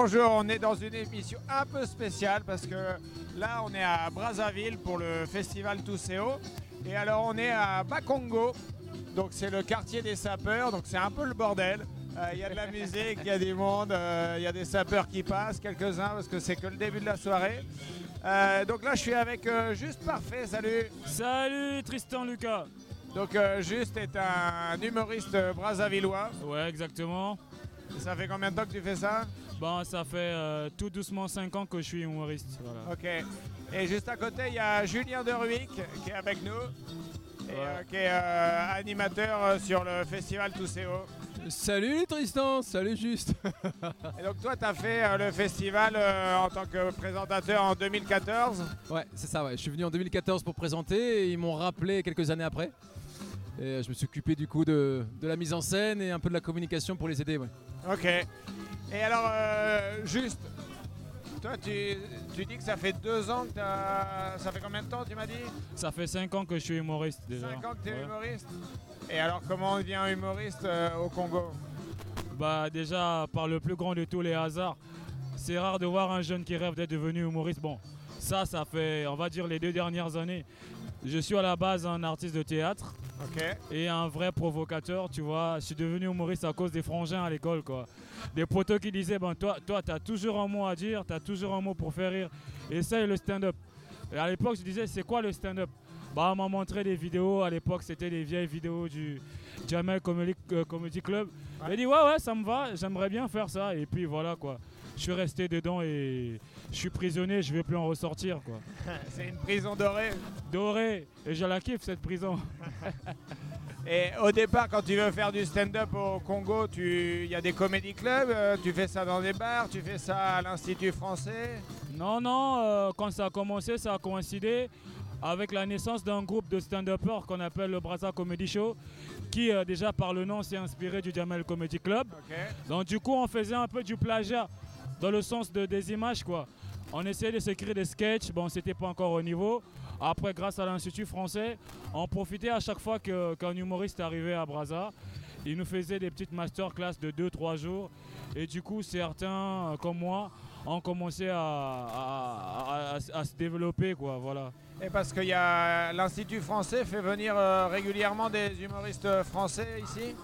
Bonjour, on est dans une émission un peu spéciale parce que là on est à Brazzaville pour le festival Tousseo et alors on est à Bakongo, donc c'est le quartier des sapeurs, donc c'est un peu le bordel. Euh, Il y a de la musique, il y a du monde, euh, il y a des sapeurs qui passent, quelques-uns parce que c'est que le début de la soirée. Euh, donc là je suis avec Juste Parfait, salut Salut Tristan Lucas Donc euh, Juste est un humoriste brazzavillois. Ouais exactement. Ça fait combien de temps que tu fais ça? Bon ça fait euh, tout doucement 5 ans que je suis humoriste. Voilà. Ok. Et juste à côté, il y a Julien Deruic qui est avec nous. Et, euh, qui est euh, animateur sur le festival Tousseo. Salut Tristan, salut Juste. Et donc toi, tu as fait euh, le festival euh, en tant que présentateur en 2014. Ouais, c'est ça, ouais. Je suis venu en 2014 pour présenter et ils m'ont rappelé quelques années après. Et je me suis occupé du coup de, de la mise en scène et un peu de la communication pour les aider. Ouais. Ok. Et alors, euh, juste, toi, tu, tu dis que ça fait deux ans que t'as... Ça fait combien de temps, tu m'as dit? Ça fait 5 ans que je suis humoriste déjà. Cinq ans que tu es Ouais. humoriste? Et alors, comment on devient humoriste euh, au Congo? Bah déjà par le plus grand de tous les hasards. C'est rare de voir un jeune qui rêve d'être devenu humoriste. Bon, ça, ça fait, on va dire, les deux dernières années. Je suis à la base un artiste de théâtre et un vrai provocateur, tu vois. Je suis devenu humoriste à cause des frangins à l'école, quoi. Des potos qui disaient, bon, toi, toi, t'as toujours un mot à dire, t'as toujours un mot pour faire rire. Essaye le stand-up. Et à l'époque, je disais, c'est quoi le stand-up? Bah, on m'a montré des vidéos. À l'époque, c'était des vieilles vidéos du Jamel Comedy, euh, Comedy Club. J'ai dit, ouais, ouais, ça me va, j'aimerais bien faire ça. Et puis voilà, quoi. Je suis resté dedans et je suis prisonnier, je vais plus en ressortir, quoi. C'est une prison dorée. Doré, et je la kiffe cette prison. Et au départ, quand tu veux faire du stand-up au Congo, tu- il y a des comédie clubs, euh, tu fais ça dans des bars, tu fais ça à l'Institut français? Non, non, euh, quand ça a commencé, ça a coïncidé avec la naissance d'un groupe de stand-uppers qu'on appelle le Brazza Comedy Show, qui euh, déjà par le nom s'est inspiré du Jamel Comedy Club. Donc du coup, on faisait un peu du plagiat dans le sens de, des images, quoi. On essayait de s'écrire des sketchs, bon, c'était pas encore au niveau. Après, grâce à l'Institut français, on profitait à chaque fois qu'un humoriste arrivait à Brazza. Il nous faisait des petites masterclass de 2-3 jours. Et du coup, certains, euh, comme moi, ont commencé à, à- se développer, quoi, voilà. Et parce que l'Institut français fait venir euh, régulièrement des humoristes français ici?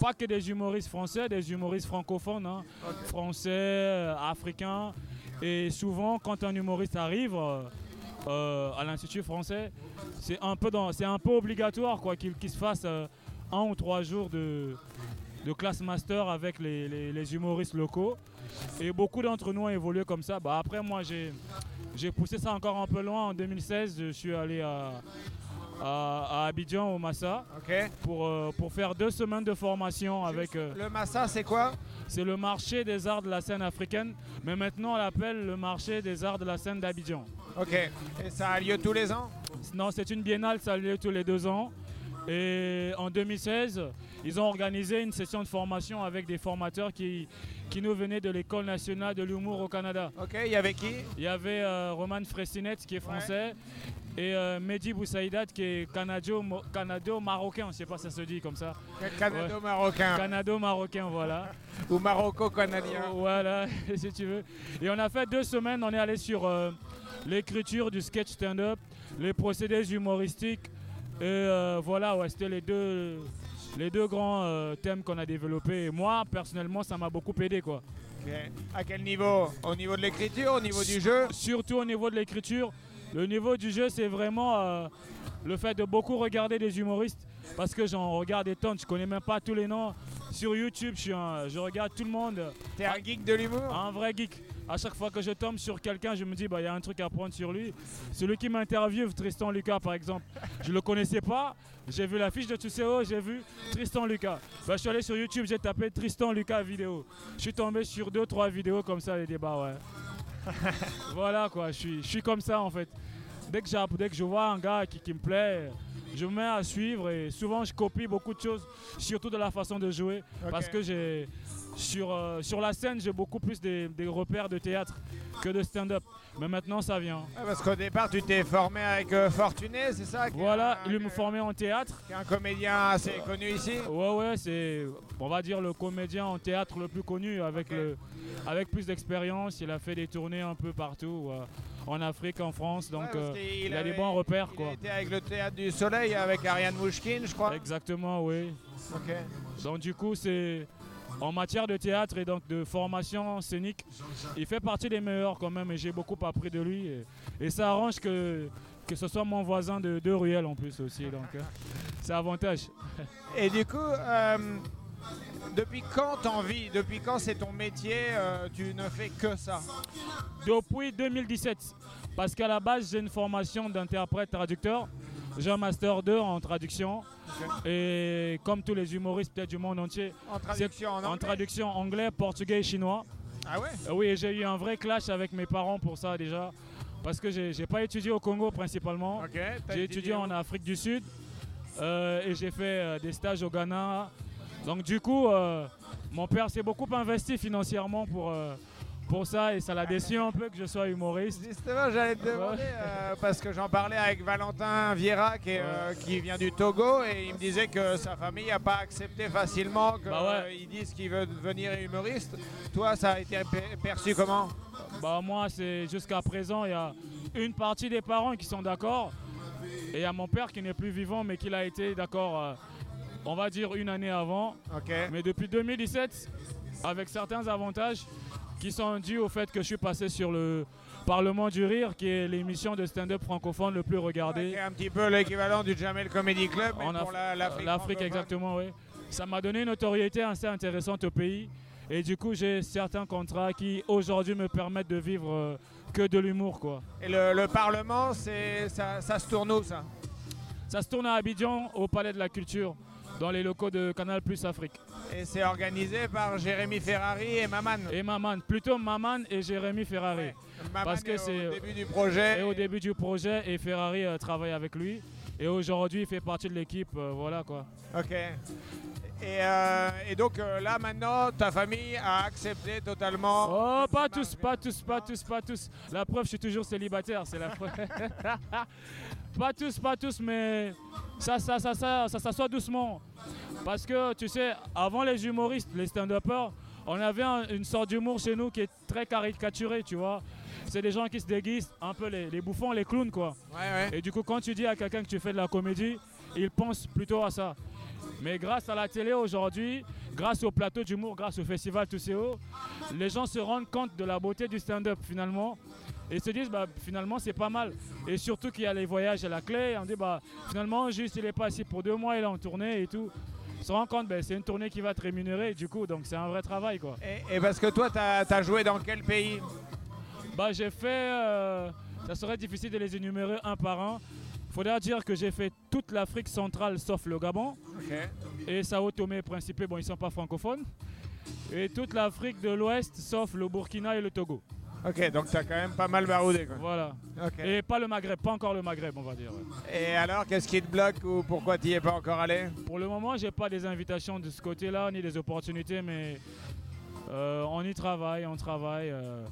Pas que des humoristes français, des humoristes francophones, hein. français, euh, africains. Et souvent, quand un humoriste arrive euh, euh, à l'Institut français, c'est un peu, dans- un peu obligatoire quoi, qu'il se fasse euh, un ou trois jours de, de classe master avec les, les- les humoristes locaux. Et beaucoup d'entre nous ont évolué comme ça. Bah, après, moi, j'ai poussé ça encore un peu loin. En 2016, je suis allé à, à- à Abidjan, au Massa, pour, euh, pour faire deux semaines de formation avec... euh, Le Massa, c'est quoi? C'est le marché des arts de la scène africaine, mais maintenant on l'appelle le marché des arts de la scène d'Abidjan. Ok. Et ça a lieu tous les ans? Non, c'est une biennale, ça a lieu tous les deux ans. Et en 2016, ils ont organisé une session de formation avec des formateurs qui, qui nous venaient de l'École nationale de l'humour au Canada. Ok. Il y avait qui? Il y avait euh, Roman Fressinet qui est français et euh, Mehdi Boussaïdat qui est canado- canado-marocain, je ne sais pas si ça se dit comme ça. Canado-marocain. Canado-marocain, voilà. Ou maroco-canadien. Voilà, si tu veux. Et on a fait deux semaines, on est allé sur euh, l'écriture du sketch stand-up, les procédés humoristiques. Et euh, voilà, ouais, c'était les deux, les deux grands euh, thèmes qu'on a développés. Et moi, personnellement, ça m'a beaucoup aidé. Quoi. À quel niveau? Au niveau de l'écriture, au niveau du jeu? Surtout au niveau de l'écriture. Le niveau du jeu, c'est vraiment euh, le fait de beaucoup regarder des humoristes. Parce que j'en regarde des tonnes, je connais même pas tous les noms. Sur YouTube, je, suis un- je regarde tout le monde. T'es un geek de l'humour? Un vrai geek. À chaque fois que je tombe sur quelqu'un, je me dis, bah, il y a un truc à prendre sur lui. Celui qui m'interviewe, Tristan Lucas, par exemple, je le connaissais pas. J'ai vu la fiche de Tusseo, j'ai vu Tristan Lucas. Bah, je suis allé sur YouTube, j'ai tapé Tristan Lucas vidéo. Je suis tombé sur deux, trois vidéos comme ça, les débats, ouais. voilà, quoi, je suis, comme ça, en fait. Dès que, dès que je vois un gars qui me plaît, je me mets à suivre et souvent je copie beaucoup de choses, surtout de la façon de jouer, parce que j'ai sur, euh, sur la scène j'ai beaucoup plus des, des repères de théâtre que de stand-up. Mais maintenant ça vient. Ah, parce qu'au départ, tu t'es formé avec euh, Fortuné, c'est ça? Voilà, il me formait en théâtre. qui est un comédien assez connu ici? Ouais, ouais, c'est, on va dire, le comédien en théâtre le plus connu, avec, le, avec plus d'expérience. Il a fait des tournées un peu partout, en Afrique, en France. Donc, Ouais, euh, qu'il il a des bons repères, Il quoi. été avec le Théâtre du Soleil, avec Ariane Mouchkine, je crois. Exactement, oui. Donc, du coup, c'est. En matière de théâtre et donc de formation scénique, il fait partie des meilleurs quand même et j'ai beaucoup appris de lui. Et, et ça arrange que, que ce soit mon voisin de, de ruelle en plus aussi. Donc, euh, c'est avantage. Et du coup, euh, depuis quand t'en vis? Depuis quand c'est ton métier euh, Tu ne fais que ça? Depuis 2017. Parce qu'à la base, j'ai une formation d'interprète traducteur. J'ai un master 2 en traduction. Et comme tous les humoristes peut-être du monde entier, En traduction en en anglais? traduction anglais, portugais et chinois. Ah ouais? Euh, Oui, et j'ai eu un vrai clash avec mes parents pour ça déjà. Parce que j'ai pas étudié au Congo principalement. J'ai étudié en Afrique du Sud euh, et j'ai fait euh, des stages au Ghana. Donc du coup, euh, mon père s'est beaucoup investi financièrement pour, euh, pour ça et ça l'a déçu un peu que je sois humoriste. Justement, j'allais te demander, euh, parce que j'en parlais avec Valentin Vieira, qui, est, euh, qui vient du Togo, et il me disait que sa famille n'a pas accepté facilement qu'ils Bah ouais. disent qu'il veut devenir humoriste. Toi, ça a été pe- perçu comment? Bah moi, c'est jusqu'à présent, il y a une partie des parents qui sont d'accord et il y a mon père qui n'est plus vivant mais qui l'a été d'accord, on va dire une année avant. Mais depuis 2017, avec certains avantages qui sont dus au fait que je suis passé sur le Parlement du Rire, qui est l'émission de stand-up francophone le plus regardée. est un petit peu l'équivalent du Jamel Comedy Club, mais En pour Af- la- l'Afrique. Exactement, oui. Ça m'a donné une notoriété assez intéressante au pays. Et du coup, j'ai certains contrats qui aujourd'hui me permettent de vivre euh, que de l'humour, quoi. Et le, le Parlement, c'est ça, ça se tourne où ça? Ça se tourne à Abidjan, au Palais de la Culture, dans les locaux de Canal Plus Afrique. Et c'est organisé par Jérémy Ferrari et Maman. Et Maman, plutôt Maman et Jérémy Ferrari. Ouais. Maman Parce que est c'est- au début du projet. Et au début du projet, et Ferrari euh, travaille avec lui. Et aujourd'hui, il fait partie de l'équipe, euh, voilà quoi. Ok. Et, euh, et donc euh, là maintenant, ta famille a accepté totalement. Oh, pas tous, pas tous, pas tous, pas tous. La preuve, je suis toujours célibataire, c'est la preuve. pas tous, pas tous, mais ça, ça, ça, ça, ça s'assoit doucement. Parce que, tu sais, avant les humoristes, les stand-uppers, on avait un- une sorte d'humour chez nous qui est très caricaturé, tu vois. C'est des gens qui se déguisent, un peu les, les bouffons, les clowns, quoi. Ouais, ouais. Et du coup, quand tu dis à quelqu'un que tu fais de la comédie, il pense plutôt à ça. Mais grâce à la télé aujourd'hui, grâce au plateau d'humour, grâce au festival Tousseo, les gens se rendent compte de la beauté du stand-up finalement. Et se disent, bah, finalement, c'est pas mal. Et surtout qu'il y a les voyages à la clé. On dit, bah, finalement, juste, il est pas assis pour deux mois, il est en tournée et tout. On se rend compte, bah, c'est une tournée qui va te rémunérer, du coup, donc c'est un vrai travail, quoi. Et, et parce que toi, tu as, joué dans quel pays? Bah, j'ai fait. euh, ça serait difficile de les énumérer un par un. Faudrait dire que j'ai fait toute l'Afrique centrale sauf le Gabon et Sao Tomé et Principe. Bon, ils sont pas francophones. Et toute l'Afrique de l'Ouest sauf le Burkina et le Togo. Ok, donc tu as quand même pas mal baroudé. Quoi. Voilà. Et pas le Maghreb, pas encore le Maghreb, on va dire. Et alors, qu'est-ce qui te bloque ou pourquoi tu n'y es pas encore allé? Pour le moment, j'ai pas des invitations de ce côté-là ni des opportunités, mais euh, on y travaille, on travaille. euh.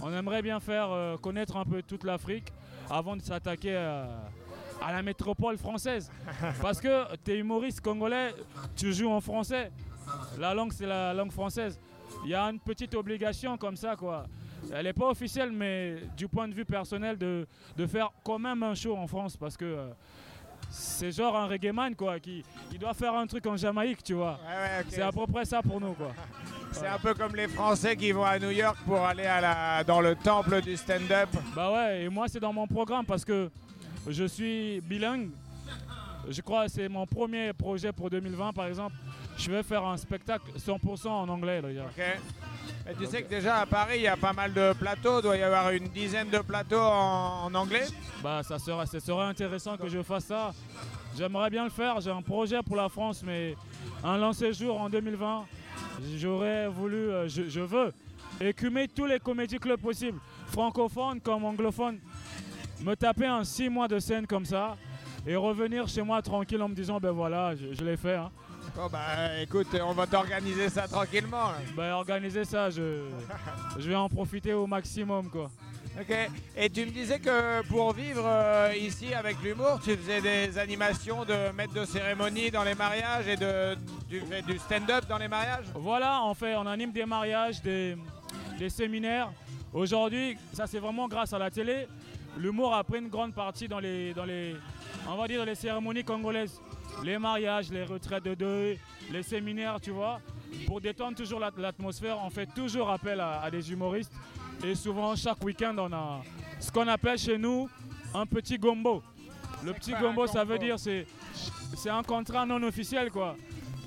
on aimerait bien faire euh, connaître un peu toute l'Afrique avant de s'attaquer à, à la métropole française. Parce que tu es humoriste congolais, tu joues en français. La langue, c'est la langue française. Il y a une petite obligation comme ça, quoi. Elle n'est pas officielle, mais du point de vue personnel, de, de faire quand même un show en France. Parce que euh, c'est genre un reggae man, quoi, qui il doit faire un truc en Jamaïque, tu vois. Ouais, ouais, ok. C'est à peu près ça pour nous, quoi. C'est un peu comme les Français qui vont à New York pour aller à la, dans le temple du stand-up. Bah ouais, et moi c'est dans mon programme parce que je suis bilingue. Je crois que c'est mon premier projet pour 2020 par exemple. Je vais faire un spectacle 100% en anglais. Là, Ok. Et tu sais que déjà à Paris, il y a pas mal de plateaux. Il doit y avoir une dizaine de plateaux en, en anglais. Bah ça serait, ça serait intéressant que je fasse ça. J'aimerais bien le faire, j'ai un projet pour la France, mais un lancé jour en 2020, j'aurais voulu, euh, je, je veux écumer tous les comédie clubs possibles, francophones comme anglophones, me taper un six mois de scène comme ça, et revenir chez moi tranquille en me disant ben voilà, je, je l'ai fait. hein. Bon bah écoute, on va t'organiser ça tranquillement. là. Ben organiser ça, je, je vais en profiter au maximum quoi. Ok. Et tu me disais que pour vivre euh, ici avec l'humour, tu faisais des animations de maître de cérémonie dans les mariages et de, tu fais du stand-up dans les mariages? Voilà, on fait, on anime des mariages, des, des séminaires. Aujourd'hui, ça c'est vraiment grâce à la télé. L'humour a pris une grande partie dans les, dans les, on va dire dans les cérémonies congolaises, les mariages, les retraites de deuil, les séminaires, tu vois. Pour détendre toujours l'at- l'atmosphère, on fait toujours appel à, à des humoristes. Et souvent, chaque week-end, on a ce qu'on appelle chez nous un petit gombo. Le petit gombo, ça veut dire c'est c'est un contrat non officiel quoi.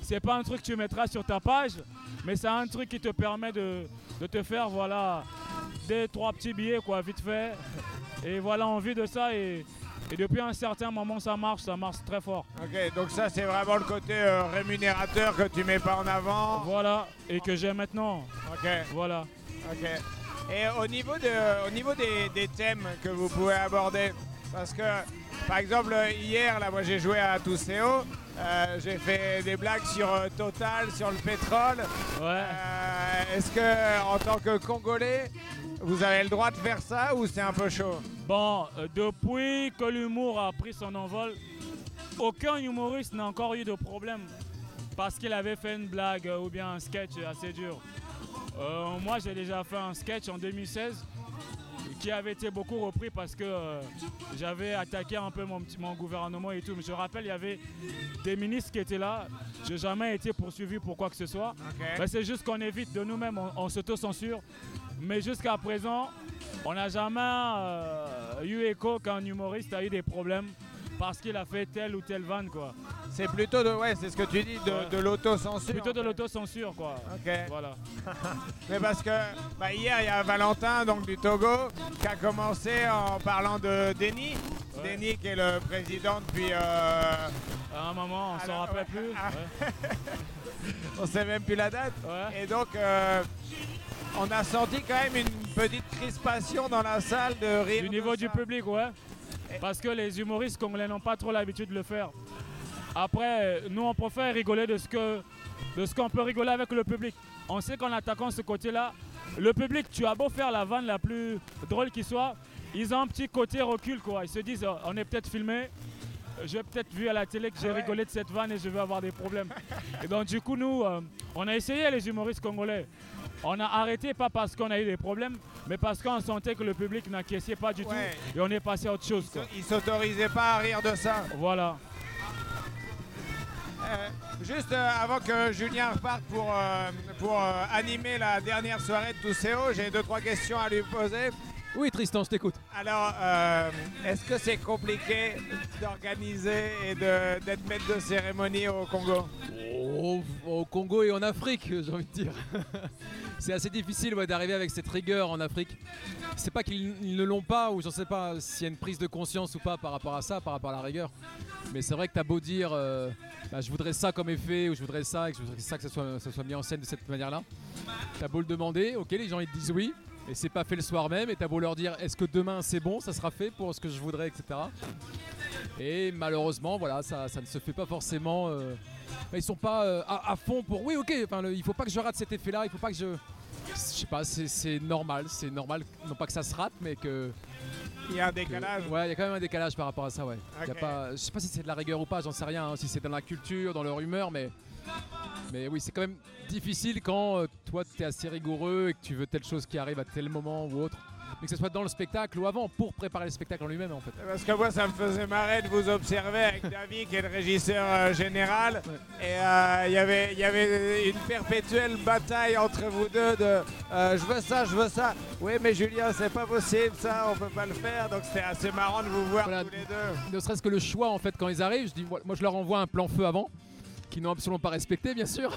C'est pas un truc que tu mettras sur ta page, mais c'est un truc qui te permet de, de te faire voilà des trois petits billets quoi vite fait. Et voilà, on vit de ça et, et depuis un certain moment ça marche, ça marche très fort. Ok, donc ça c'est vraiment le côté euh, rémunérateur que tu mets pas en avant. Voilà, et que j'ai maintenant. Ok, Voilà. ok. Et au niveau, de, au niveau des, des thèmes que vous pouvez aborder, parce que par exemple hier là moi j'ai joué à Tousseo, euh, j'ai fait des blagues sur euh, Total, sur le pétrole. Ouais. Euh, Est-ce que en tant que Congolais, vous avez le droit de faire ça ou c'est un peu chaud? Bon, euh, depuis que l'humour a pris son envol, aucun humoriste n'a encore eu de problème parce qu'il avait fait une blague euh, ou bien un sketch assez dur. Euh, moi, j'ai déjà fait un sketch en 2016 qui avait été beaucoup repris parce que euh, j'avais attaqué un peu mon, gouvernement et tout. Mais je rappelle, il y avait des ministres qui étaient là. Je n'ai jamais été poursuivi pour quoi que ce soit. Ok. Ben, c'est juste qu'on évite de nous-mêmes, on, on s'auto-censure. Mais jusqu'à présent, on n'a jamais euh, eu écho qu'un humoriste a eu des problèmes parce qu'il a fait telle ou telle vanne, quoi. C'est plutôt de, ouais, c'est ce que tu dis, de, Ouais. de l'autocensure. Plutôt de l'autocensure, quoi. Ok. Voilà. Mais parce que bah, hier, il y a Valentin donc du Togo qui a commencé en parlant de Denis. Ouais. Denis qui est le président depuis. euh, À un moment, on s'en rappelle ouais. plus. On sait même plus la date. Et donc, euh, on a senti quand même une petite crispation dans la salle de rire. Du niveau du public, ouais. Parce que les humoristes congolais n'ont pas trop l'habitude de le faire. Après, nous, on préfère rigoler de ce que de ce qu'on peut rigoler avec le public. On sait qu'en attaquant ce côté-là, le public, tu as beau faire la vanne la plus drôle qui soit, ils ont un petit côté recul, quoi. Ils se disent, oh, on est peut-être filmé, j'ai peut-être vu à la télé que j'ai Ouais. rigolé de cette vanne et je vais avoir des problèmes. et donc, du coup, nous, euh, on a essayé les humoristes congolais. On a arrêté, pas parce qu'on a eu des problèmes, mais parce qu'on sentait que le public n'encaissait pas du Ouais. tout. Et on est passé à autre chose. Ils s'autorisaient pas à rire de ça. Voilà. Euh, juste euh, avant que Julien reparte pour, euh, pour animer la dernière soirée de Tousseo, j'ai deux trois questions à lui poser. Oui, Tristan, je t'écoute. Alors, euh, est-ce que c'est compliqué d'organiser et d'être maître de cérémonie au Congo? Au, au Congo et en Afrique, j'ai envie de dire. c'est assez difficile ouais, d'arriver avec cette rigueur en Afrique. C'est pas qu'ils ils ne l'ont pas, ou je ne sais pas s'il y a une prise de conscience ou pas par rapport à ça, par rapport à la rigueur. Mais c'est vrai que tu as beau dire euh, bah, je voudrais ça comme effet, ou je voudrais ça, et que je voudrais ça que ça soit, ça soit mis en scène de cette manière-là. Tu as beau le demander, ok, les gens ils te disent oui. Et c'est pas fait le soir même, et t'as beau leur dire est-ce que demain c'est bon, ça sera fait pour ce que je voudrais, etc. Et malheureusement, voilà, ça, ça ne se fait pas forcément. euh, ils sont pas euh, à, à fond pour. Oui, ok. Enfin, le- il faut pas que je rate cet effet-là. Il faut pas que je. Je sais pas. C'est normal. C'est normal. Non pas que ça se rate, mais que. Il y a un que- décalage. ouais, il y a quand même un décalage par rapport à ça. Ouais. Y a pas. Je sais pas si c'est de la rigueur ou pas. J'en sais rien. hein, si c'est dans la culture, dans leur humeur, mais. Mais oui, c'est quand même difficile quand euh, toi tu es assez rigoureux et que tu veux telle chose qui arrive à tel moment ou autre. Mais que ce soit dans le spectacle ou avant, pour préparer le spectacle en lui-même en fait. Parce que moi, ça me faisait marrer de vous observer avec David, qui est le régisseur euh, général. Ouais. Et euh, il y avait- il y avait une perpétuelle bataille entre vous deux de je veux ça, je veux ça. Oui, mais Julien, c'est pas possible, ça, on peut pas le faire. Donc c'était assez marrant de vous voir Voilà. tous les deux. ne serait-ce que le choix en fait quand ils arrivent, je dis moi je leur envoie un plan feu avant qu'ils n'ont absolument pas respecté bien sûr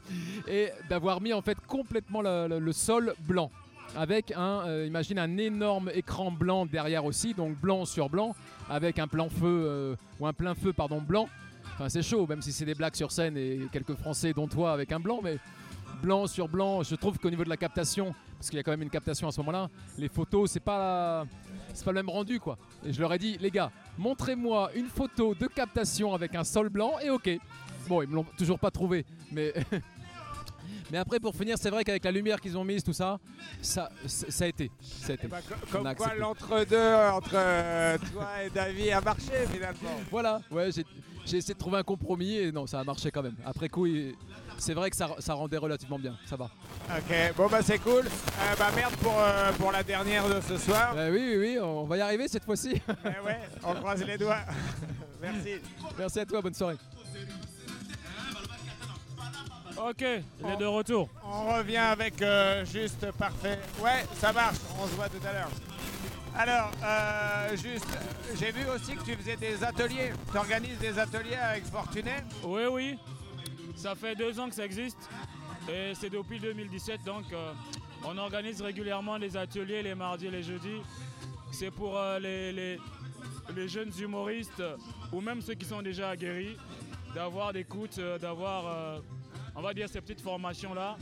et d'avoir mis en fait complètement le sol blanc avec un euh, imagine un énorme écran blanc derrière aussi donc blanc sur blanc avec un plan feu euh, ou un plein feu pardon blanc enfin c'est chaud même si c'est des blagues sur scène et quelques français dont toi avec un blanc mais blanc sur blanc. Je trouve qu'au niveau de la captation, parce qu'il y a quand même une captation à ce moment-là, les photos, c'est pas, c'est pas le même rendu quoi. Et je leur ai dit, les gars, montrez-moi une photo de captation avec un sol blanc et ok. Bon, ils me l'ont toujours pas trouvé, mais. Mais après, pour finir, c'est vrai qu'avec la lumière qu'ils ont mise, tout ça, ça, ça a été. Ça a été. Eh ben, comme a quoi l'entre-deux entre euh, toi et David a marché finalement. Voilà, ouais, j'ai essayé de trouver un compromis et non, ça a marché quand même. Après coup, c'est vrai que ça, ça rendait relativement bien, ça va. Ok, bon bah c'est cool. Euh, bah merde pour, euh, pour la dernière de ce soir. Euh, oui, oui, oui, on va y arriver cette fois-ci. Eh ouais, on croise les doigts. Merci. Merci à toi, bonne soirée. Ok, il est de retour. On revient avec euh, juste parfait. Ouais, ça marche, on se voit tout à l'heure. Alors, euh, juste, j'ai vu aussi que tu faisais des ateliers. Tu organises des ateliers avec Fortuné. Oui, oui. Ça fait deux ans que ça existe. Et c'est depuis 2017. Donc, euh, on organise régulièrement des ateliers les mardis et les jeudis. C'est pour les, les- les jeunes humoristes ou même ceux qui sont déjà aguerris d'avoir des coûts, d'avoir, on va dire, ces petites formations-là.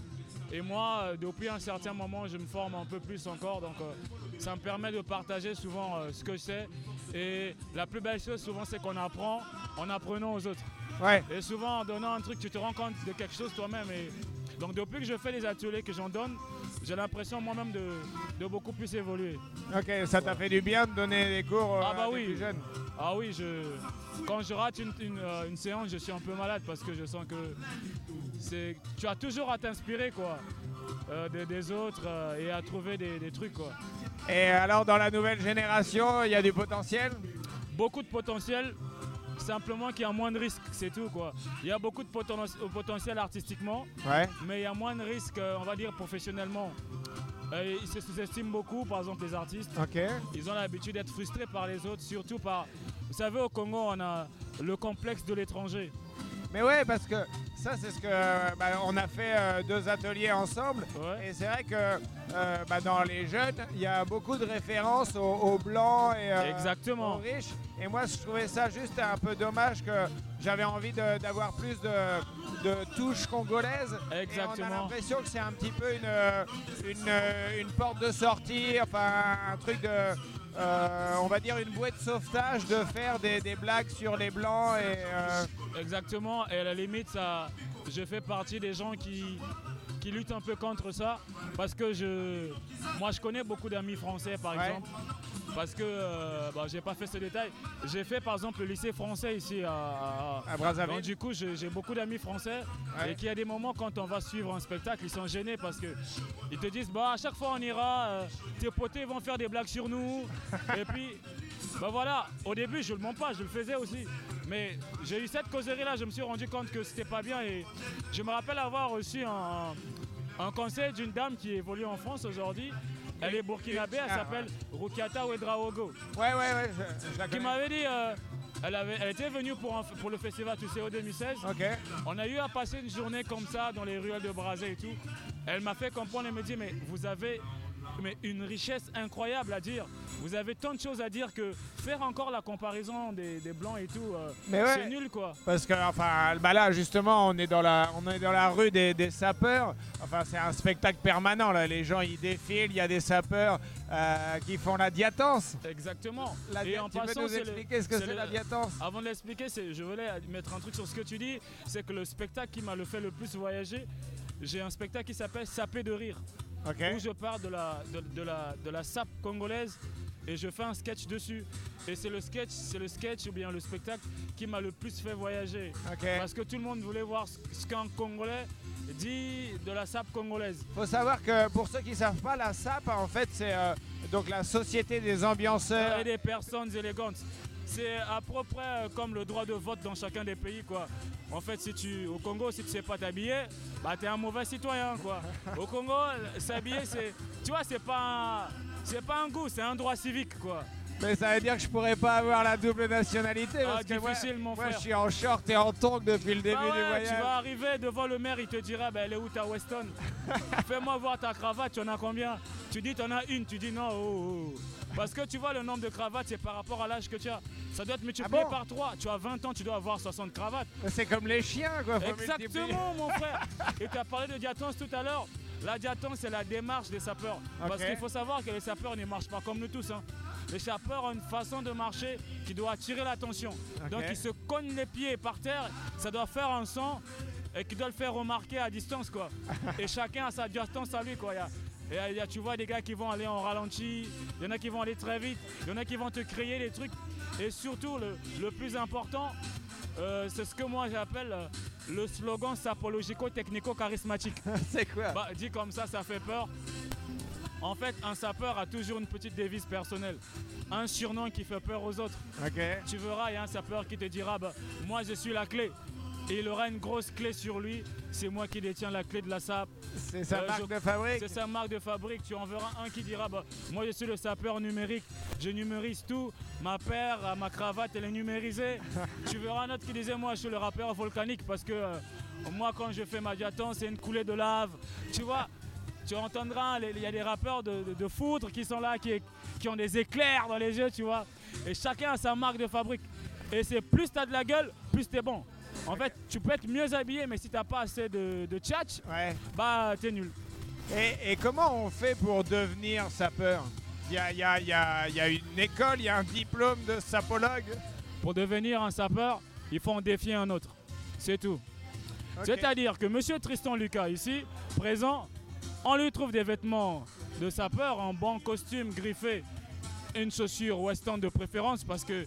Et moi, euh, depuis un certain moment, je me forme un peu plus encore. Donc, euh, ça me permet de partager souvent euh, ce que je sais. Et la plus belle chose, souvent, c'est qu'on apprend en apprenant aux autres. Ouais. Et souvent, en donnant un truc, tu te rends compte de quelque chose toi-même. Et donc, depuis que je fais les ateliers que j'en donne, j'ai l'impression moi-même de, de beaucoup plus évoluer. Ok, ça t'a fait du bien de donner des cours Ah bah à des oui. plus jeunes. Ah oui, je, quand je rate une, une, une séance, je suis un peu malade parce que je sens que tu as toujours à t'inspirer quoi, euh, des, des autres euh, et à trouver des, des trucs quoi. Et alors, dans la nouvelle génération, il y a du potentiel? Beaucoup de potentiel, simplement qu'il y a moins de risques, c'est tout quoi. Il y a beaucoup de poten- potentiel artistiquement, Ouais. mais il y a moins de risques, euh, on va dire, professionnellement. Euh, ils se sous-estiment beaucoup, par exemple les artistes. Ok. Ils ont l'habitude d'être frustrés par les autres, surtout par... Vous savez, au Congo, on a le complexe de l'étranger. Mais ouais, parce que ça, c'est ce que. euh, bah, on a fait euh, deux ateliers ensemble. Ouais. Et c'est vrai que euh, bah, dans les jeunes, il y a beaucoup de références aux, aux blancs et euh, Exactement. aux riches. Et moi, je trouvais ça juste un peu dommage que j'avais envie d'avoir plus de, de touches congolaises. Et on a Exactement. l'impression que c'est un petit peu une, une, une porte de sortie, enfin un truc de. on va dire une bouée de sauvetage de faire des, des blagues sur les blancs et. Exactement, et à la limite, ça, je fais partie des gens qui, qui luttent un peu contre ça, parce que je, moi je connais beaucoup d'amis français par Ouais. exemple, parce que, euh, bah, j'ai pas fait ce détail, j'ai fait par exemple le lycée français ici à, à- à donc Brazzaville. du coup j'ai j'ai beaucoup d'amis français Ouais. et qu'il y a des moments quand on va suivre un spectacle, ils sont gênés parce que ils te disent bah à chaque fois on ira, euh, tes potés vont faire des blagues sur nous et puis bah voilà, au début je le mens pas, je le faisais aussi. Mais j'ai eu cette causerie là, je me suis rendu compte que c'était pas bien et je me rappelle avoir reçu un, un conseil d'une dame qui évolue en France aujourd'hui. Elle est burkinabé, elle s'appelle Rukiata Ouedraogo Ouais, ouais, ouais, je, je la qui m'avait dit, euh, elle, avait, elle était venue pour, un- pour le festival Tuceo 2016. Ok. On a eu à passer une journée comme ça dans les ruelles de Brazé et tout. Elle m'a fait comprendre, elle me dit, mais vous avez mais une richesse incroyable à dire. Vous avez tant de choses à dire que faire encore la comparaison des, des blancs et tout, euh, ouais. c'est nul quoi. Parce que, enfin, bah là, justement, on est dans la, on est dans la rue des, des sapeurs. Enfin, c'est un spectacle permanent. Là. Les gens, ils défilent. Il y a des sapeurs euh, qui font la diatance. Exactement. La et en tu peux nous le- expliquer ce que c'est la diatance? Avant de l'expliquer, je voulais mettre un truc sur ce que tu dis. C'est que le spectacle qui m'a le fait le plus voyager, j'ai un spectacle qui s'appelle Sapé de rire. Où je parle de la, de, de la, de la sape congolaise et je fais un sketch dessus. Et c'est le sketch, c'est le sketch ou bien le spectacle qui m'a le plus fait voyager. Parce que tout le monde voulait voir ce, qu'un Congolais dit de la sape congolaise. Faut savoir que pour ceux qui savent pas, la SAP, en fait, c'est euh, donc la Société des ambianceurs. Et des personnes élégantes. C'est à peu près euh, comme le droit de vote dans chacun des pays quoi. En fait si tu au Congo si tu sais pas t'habiller, bah t'es un mauvais citoyen quoi. Au Congo s'habiller c'est tu vois c'est pas un- c'est pas un goût, c'est un droit civique quoi. Mais ça veut dire que je pourrais pas avoir la double nationalité Ah, parce que moi, difficile, mon moi, frère. je suis en short et en tongs depuis le début Bah du ouais, voyage. tu vas arriver devant le maire, il te dira bah, elle est où ta Weston Fais-moi voir ta cravate, tu en as combien Tu dis, t'en as une, tu dis non. oh, oh. Parce que tu vois, le nombre de cravates, c'est par rapport à l'âge que tu as. Ça doit être multiplié Ah bon par 3. Tu as 20 ans, tu dois avoir 60 cravates. C'est comme les chiens, quoi. faut. Exactement, mon frère. Et tu as parlé de diatance tout à l'heure. La diatance, c'est la démarche des sapeurs. Parce qu'il faut savoir que les sapeurs ne marchent pas comme nous tous. hein. Les sapeurs ont une façon de marcher qui doit attirer l'attention. Donc ils se cognent les pieds par terre, ça doit faire un son et qui doit le faire remarquer à distance quoi. Et chacun a sa distance à lui quoi. Il y a- et il y a- tu vois des gars qui vont aller en ralenti, il y en a qui vont aller très vite, il y en a qui vont te crier des trucs. Et surtout le, le plus important, euh, c'est ce que moi j'appelle euh, le slogan sapologico-technico-charismatique. C'est quoi? Bah, dit comme ça, ça fait peur. En fait, un sapeur a toujours une petite devise personnelle. Un surnom qui fait peur aux autres. Tu verras, il y a un sapeur qui te dira bah, Moi, je suis la clé. Et il aura une grosse clé sur lui. C'est moi qui détiens la clé de la sape. C'est sa Euh, marque je- de fabrique. C'est sa marque de fabrique. Tu en verras un qui dira bah, Moi, je suis le sapeur numérique. Je numérise tout. Ma paire, euh, ma cravate, elle est numérisée. tu verras un autre qui disait Moi, je suis le rappeur volcanique parce que euh, moi, quand je fais ma diatance, c'est une coulée de lave. Tu vois tu entendras, il y a des rappeurs de, de, de foudre qui sont là, qui, qui ont des éclairs dans les yeux, tu vois. Et chacun a sa marque de fabrique. Et c'est plus t'as de la gueule, plus t'es bon. En fait, tu peux être mieux habillé, mais si t'as pas assez de, de tchatch, Ouais. bah t'es nul. Et, et comment on fait pour devenir sapeur? Il y a, y a- y a- il y a une école, il y a un diplôme de sapologue? Pour devenir un sapeur, il faut en défier un autre. C'est tout. C'est-à-dire que Monsieur Tristan Lucas, ici, présent, on lui trouve des vêtements de sapeur, un bon costume griffé, une chaussure western de préférence parce que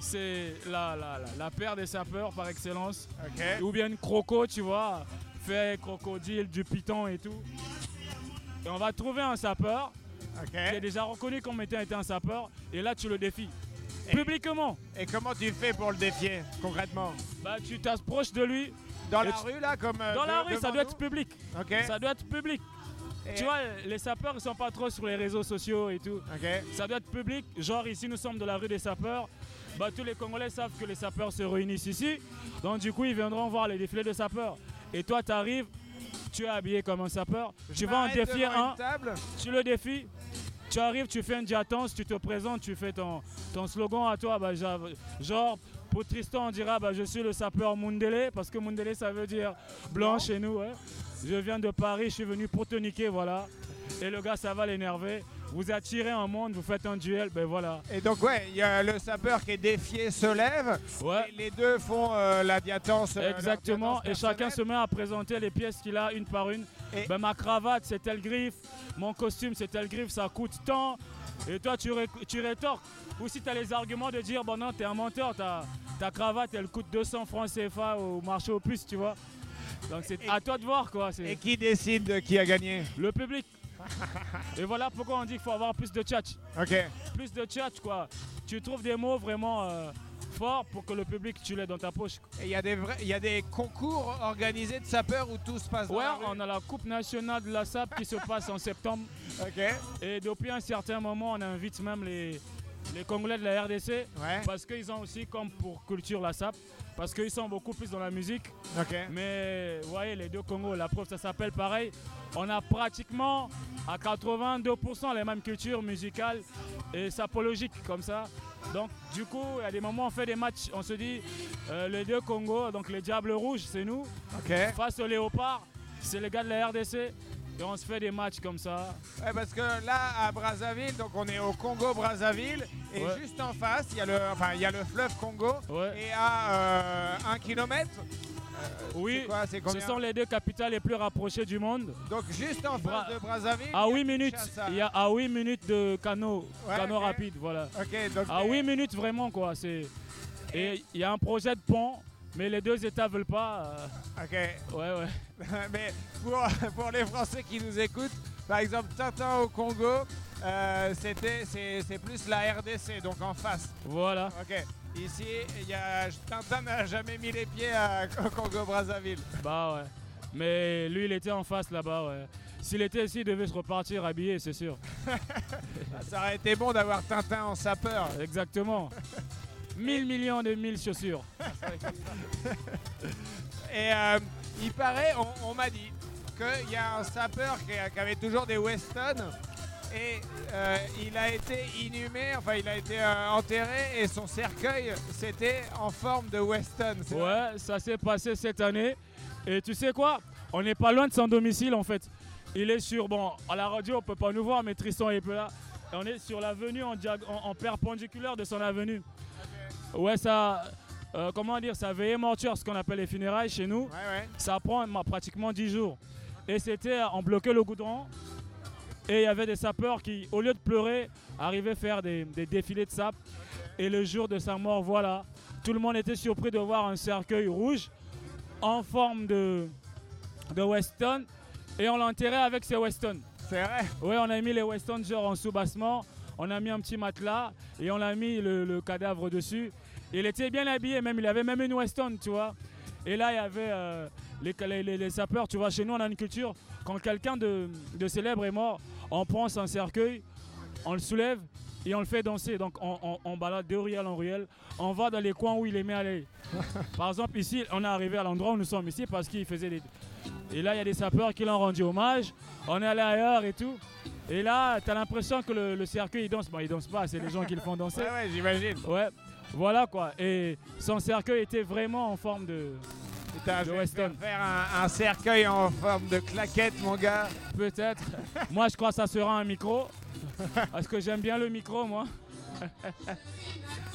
c'est la, la, la- la paire des sapeurs par excellence. Ou bien une croco, tu vois, fait crocodile, du python et tout. Et on va trouver un sapeur Ok. qui est déjà reconnu comme étant été un sapeur et là tu le défies. Et- Publiquement, Et comment tu fais pour le défier concrètement? Bah, tu t'approches de lui. Dans la tu- rue là, comme euh, Dans la rue, ça doit être public. Ok. Ça doit être public. Et- Tu vois, les sapeurs, ils sont pas trop sur les réseaux sociaux et tout. Ça doit être public. Genre, ici, nous sommes de la rue des sapeurs. Bah, tous les Congolais savent que les sapeurs se réunissent ici. Donc, du coup, ils viendront voir les défilés de sapeurs. Et toi, tu arrives, tu es habillé comme un sapeur. Je tu vas en défier un, tu le défies. Tu arrives, tu fais une diatance, tu te présentes, tu fais ton, ton slogan à toi. Bah, genre, pour Tristan, on dira bah, Je suis le sapeur Mundele, parce que Mundele, ça veut dire blanc chez nous. Je viens de Paris, je suis venu pour te niquer, voilà. Et le gars, ça va l'énerver. Vous attirez un monde, vous faites un duel, ben voilà. Et donc ouais, il y a le sapeur qui est défié se lève. Ouais. Et les deux font euh, la diatance. euh, Exactement, et chacun se met à présenter les pièces qu'il a une par une. Et- Ben, ma cravate c'est telle griffe, mon costume c'est telle griffe, ça coûte tant. Et toi tu, ré- tu rétorques. Ou si tu as les arguments de dire, bon non, t'es un menteur, ta, ta cravate elle coûte 200 francs CFA au marché aux puces, tu vois. Donc c'est à toi de voir quoi, Et qui décide de qui a gagné? Le public. Et voilà pourquoi on dit qu'il faut avoir plus de tchatch. Ok. Plus de tchatch quoi. Tu trouves des mots vraiment euh, forts pour que le public tu l'aies dans ta poche. Et il y, a des vrais- il y a des concours organisés de sapeurs où tout se passe dans Ouais, la rue. on a la Coupe nationale de la SAP qui se passe en septembre. Ok. Et depuis un certain moment, on invite même les, les Congolais de la RDC Ouais. parce qu'ils ont aussi comme pour culture la SAP. Parce qu'ils sont beaucoup plus dans la musique. Mais vous voyez, les deux Congos, la preuve, ça s'appelle pareil. On a pratiquement à 82% les mêmes cultures musicales et sapologiques comme ça. Donc du coup, il y a des moments on fait des matchs, on se dit euh, les deux Congos, donc les Diables Rouges, c'est nous. Face au Léopard, c'est les gars de la RDC. Et on se fait des matchs comme ça. Ouais, parce que là, à Brazzaville, donc on est au Congo-Brazzaville, et Ouais. juste en face, il y, a le- enfin, il y a le fleuve Congo, Ouais. et à euh, un kilomètre, Oui, quoi, c'est ce sont les deux capitales les plus rapprochées du monde. Donc juste en face de Brazzaville, À il y a 8 minutes, il y a à 8 minutes de canot, canot rapide, voilà. Donc À 8 minutes vraiment quoi, c'est et il y a un projet de pont, mais les deux États veulent pas. ok. euh, Ouais ouais. Mais pour, pour les Français qui nous écoutent, par exemple, Tintin au Congo, euh, c'était, c'est, plus la RDC, donc en face. Voilà. Ok. Ici, y a, Tintin n'a jamais mis les pieds à, au Congo-Brazzaville. Bah ouais. Mais lui il était en face là-bas ouais. S'il était ici, il devait se repartir habillé, c'est sûr. Ça aurait été bon d'avoir Tintin en sapeur. Exactement. 1000 millions de mille chaussures. Et euh, il paraît, on, on m'a dit, qu'il y a un sapeur qui, avait toujours des Weston Et euh, il a été inhumé, enfin il a été euh, enterré et son cercueil c'était en forme de Weston. Ouais, ça s'est passé cette année. Et tu sais quoi? On n'est pas loin de son domicile en fait. Il est sur, bon, à la radio on peut pas nous voir, mais Tristan est peu là. Et on est sur l'avenue en, diag- en- en perpendiculaire de son avenue. Ouais, ça, euh, comment dire, ça veillait mortuaire, ce qu'on appelle les funérailles chez nous. Ouais, ouais. Ça prend ma- pratiquement 10 jours. Et c'était, on bloquait le goudron. Et il y avait des sapeurs qui, au lieu de pleurer, arrivaient faire des, des défilés de sap. Et le jour de sa mort, voilà, tout le monde était surpris de voir un cercueil rouge en forme de, de Weston. Et on l'enterrait avec ses Weston. C'est vrai. Oui, on a mis les Weston genre en sous-bassement. On a mis un petit matelas et on a mis le, le cadavre dessus. Il était bien habillé, même il avait même une Weston, tu vois. Et là, il y avait euh, les, les- les- les sapeurs, tu vois. Chez nous, on a une culture. Quand quelqu'un de, de célèbre est mort, on prend son cercueil, on le soulève et on le fait danser. Donc, on, on- on balade de ruelle en ruelle. On va dans les coins où il aimait aller. Par exemple, ici, on est arrivé à l'endroit où nous sommes ici parce qu'il faisait des. Et là, il y a des sapeurs qui l'ont rendu hommage. On est allé ailleurs et tout. Et là, tu as l'impression que le, le cercueil, il danse. Bon, il danse pas, c'est les gens qui le font danser. Ouais, ouais, j'imagine. Ouais, voilà quoi. Et son cercueil était vraiment en forme de. Putain, je De vais Weston. te faire un, un cercueil en forme de claquette, mon gars. Peut-être. moi, je crois que ça sera un micro. Parce que j'aime bien le micro, moi.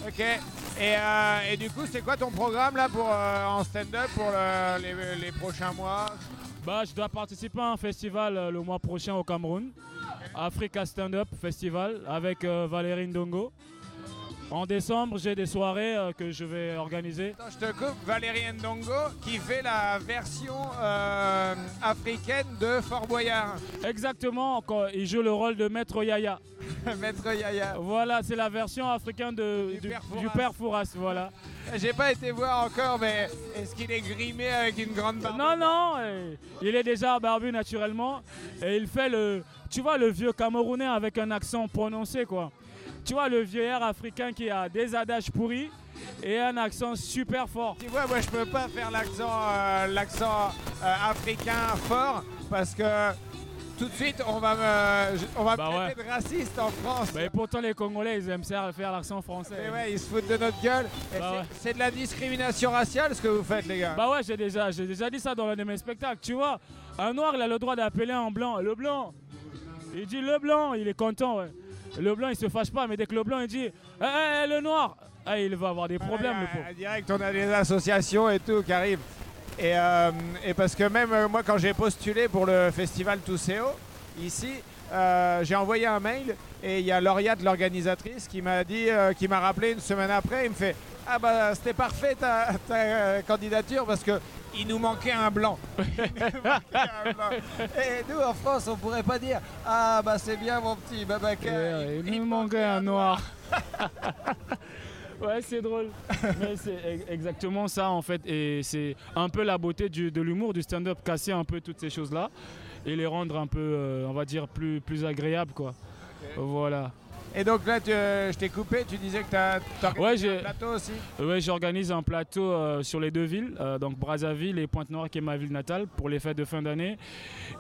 Ok. Et, euh, et du coup, c'est quoi ton programme là pour euh, en stand-up pour le- les, les prochains mois? Bah, je dois participer à un festival euh, le mois prochain au Cameroun. Africa Stand Up Festival avec euh, Valérie Ndongo. En décembre, j'ai des soirées euh, que je vais organiser. Attends, je te coupe. Valérie Ndongo qui fait la version euh, africaine de Fort Boyard. Exactement, quand il joue le rôle de Maître Yaya. Maître Yaya. Voilà, c'est la version africaine de, Du du, Père Fouras. du Père Fouras. Voilà. J'ai pas été voir encore, mais est-ce qu'il est grimé avec une grande barbe? Non, non, euh, il est déjà barbu naturellement et il fait le, tu vois, le vieux Camerounais avec un accent prononcé, quoi. Tu vois, le vieux air africain qui a des adages pourris et un accent super fort. Tu vois, moi je peux pas faire l'accent euh, l'accent euh, africain fort parce que tout de suite on va me on va Bah me ouais. traiter de raciste en France. Mais pourtant, les Congolais, ils aiment ça faire l'accent français. Mais ouais, ils se foutent de notre gueule. Et Bah c'est- ouais. c'est de la discrimination raciale ce que vous faites les gars. Bah ouais, j'ai déjà, j'ai déjà dit ça dans l'un de mes spectacles. Tu vois, un noir, il a le droit d'appeler un blanc le blanc. Il dit le blanc, il est content, ouais. Le blanc, il se fâche pas, mais dès que le blanc, il dit Eh, eh, eh, le noir, ah, il va avoir des problèmes, le pauvre. Direct, on a des associations et tout qui arrivent. Et, euh, et parce que même euh, moi, quand j'ai postulé pour le festival Tousseo, ici, euh, j'ai envoyé un mail et il y a Lauriate, l'organisatrice, qui m'a dit, qui m'a rappelé une semaine après, il me fait Ah bah c'était parfait ta, ta, euh, candidature parce que il nous manquait un blanc. Il nous manquait un blanc. Et nous en France, on pourrait pas dire Ah bah c'est bien mon petit Babacar. Ouais, il nous manquait un noir. ouais, c'est drôle. Mais c'est exactement ça en fait. Et c'est un peu la beauté du- de l'humour, du stand-up, casser un peu toutes ces choses-là et les rendre un peu, euh, on va dire, plus, plus agréables quoi. Voilà. Et donc là, tu- euh, je t'ai coupé, tu disais que tu as Ouais, j'ai- un plateau aussi. Ouais, j'organise un plateau euh, sur les deux villes, euh, donc Brazzaville et Pointe-Noire, qui est ma ville natale, pour les fêtes de fin d'année.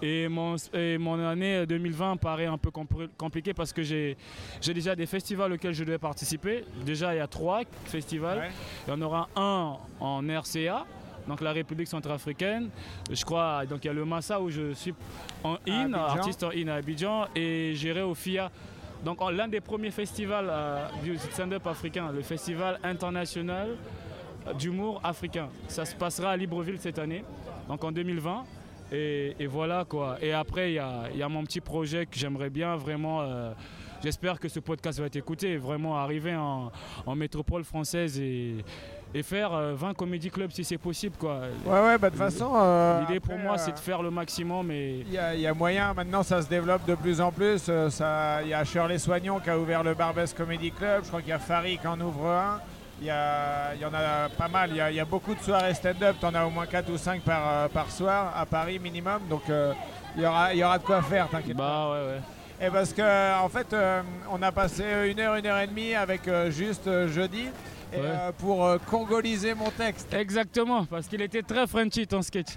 Et mon, et mon année 2020 paraît un peu compliquée parce que j'ai déjà des festivals auxquels je devais participer. Déjà, il y a trois festivals. Ouais. Il y en aura un en RCA, donc la République centrafricaine. Je crois, donc il y a le Massa où je suis en in, artiste en in à Abidjan, et j'irai au FIA. Donc l'un des premiers festivals euh, du stand-up africain, le festival international d'humour africain. Ça se passera à Libreville cette année, donc en 2020. Et, voilà quoi. Et après, il y a, il y a mon petit projet que j'aimerais bien vraiment. euh, J'espère que ce podcast va être écouté, vraiment arriver en, en métropole française et, et faire euh, 20 comédie clubs si c'est possible. quoi. Ouais, ouais, bah de toute façon. euh, L'idée pour après, moi, euh, c'est de faire le maximum. Et Il y, a- il y a moyen, maintenant ça se développe de plus en plus. euh, ça- Il y a Shirley Soignon qui a ouvert le Barbès Comedy Club. Je crois qu'il y a Farid qui en ouvre un. Il y, a- y en a pas mal. Il y a, il y a beaucoup de soirées stand-up. Tu en as au moins 4 ou 5 par, euh, par soir à Paris minimum. Donc euh, il, y aura, y aura de quoi faire, t'inquiète pas. bah ouais, ouais. Et parce que en fait, euh, on a passé une heure, une heure et demie avec euh, juste euh, jeudi. Euh, pour euh, congoliser mon texte. Exactement, parce qu'il était très Frenchy ton sketch.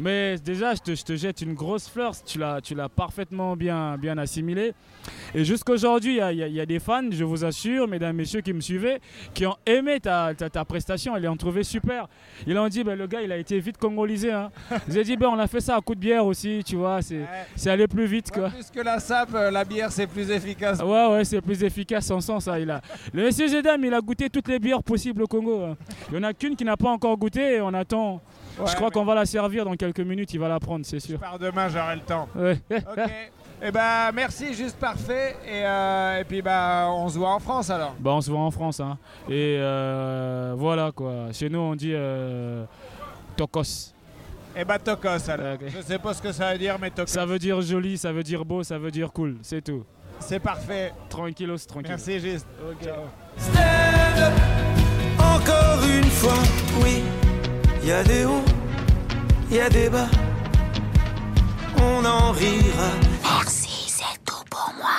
Mais déjà, je te, je te jette une grosse fleur, tu l'as, tu l'as parfaitement bien, bien assimilé. Et jusqu'aujourd'hui, il y a, y y des fans, je vous assure, mesdames, messieurs qui me suivaient, qui ont aimé ta, ta, ta prestation, ils l'ont trouvé super. Ils ont dit, ben, le gars, il a été vite congolisé. Hein. Ils ont dit, ben, on a fait ça à coup de bière aussi, tu vois, c'est, Ouais. allé plus vite. Ouais, Quoi. plus que la sape, euh, la bière c'est plus efficace. Ouais, ouais, c'est plus efficace sans sens, ça. Il a... Le monsieur Zedam, il a goûté toutes les bières possibles au Congo. hein. Il n'y en a qu'une qui n'a pas encore goûté et on attend. Ouais, je crois mais qu'on va la servir dans quelques minutes, il va la prendre, c'est Je sûr. pars demain, j'aurai le temps. Ouais. Ok. Et ben merci, juste parfait. Et, euh, et puis bah on se voit en France alors. Bah, on se voit en France. Hein. Et euh, voilà quoi. Chez nous, on dit euh, tokos. Et bah tokos alors. Je sais pas ce que ça veut dire, mais tokos. Ça veut dire joli, ça veut dire beau, ça veut dire cool. C'est tout. C'est parfait. Tranquillos, tranquille. Merci, Gist. ok. Stand encore une fois. Oui, il y a des hauts, il y a des bas. On en rira. Merci, c'est tout pour moi.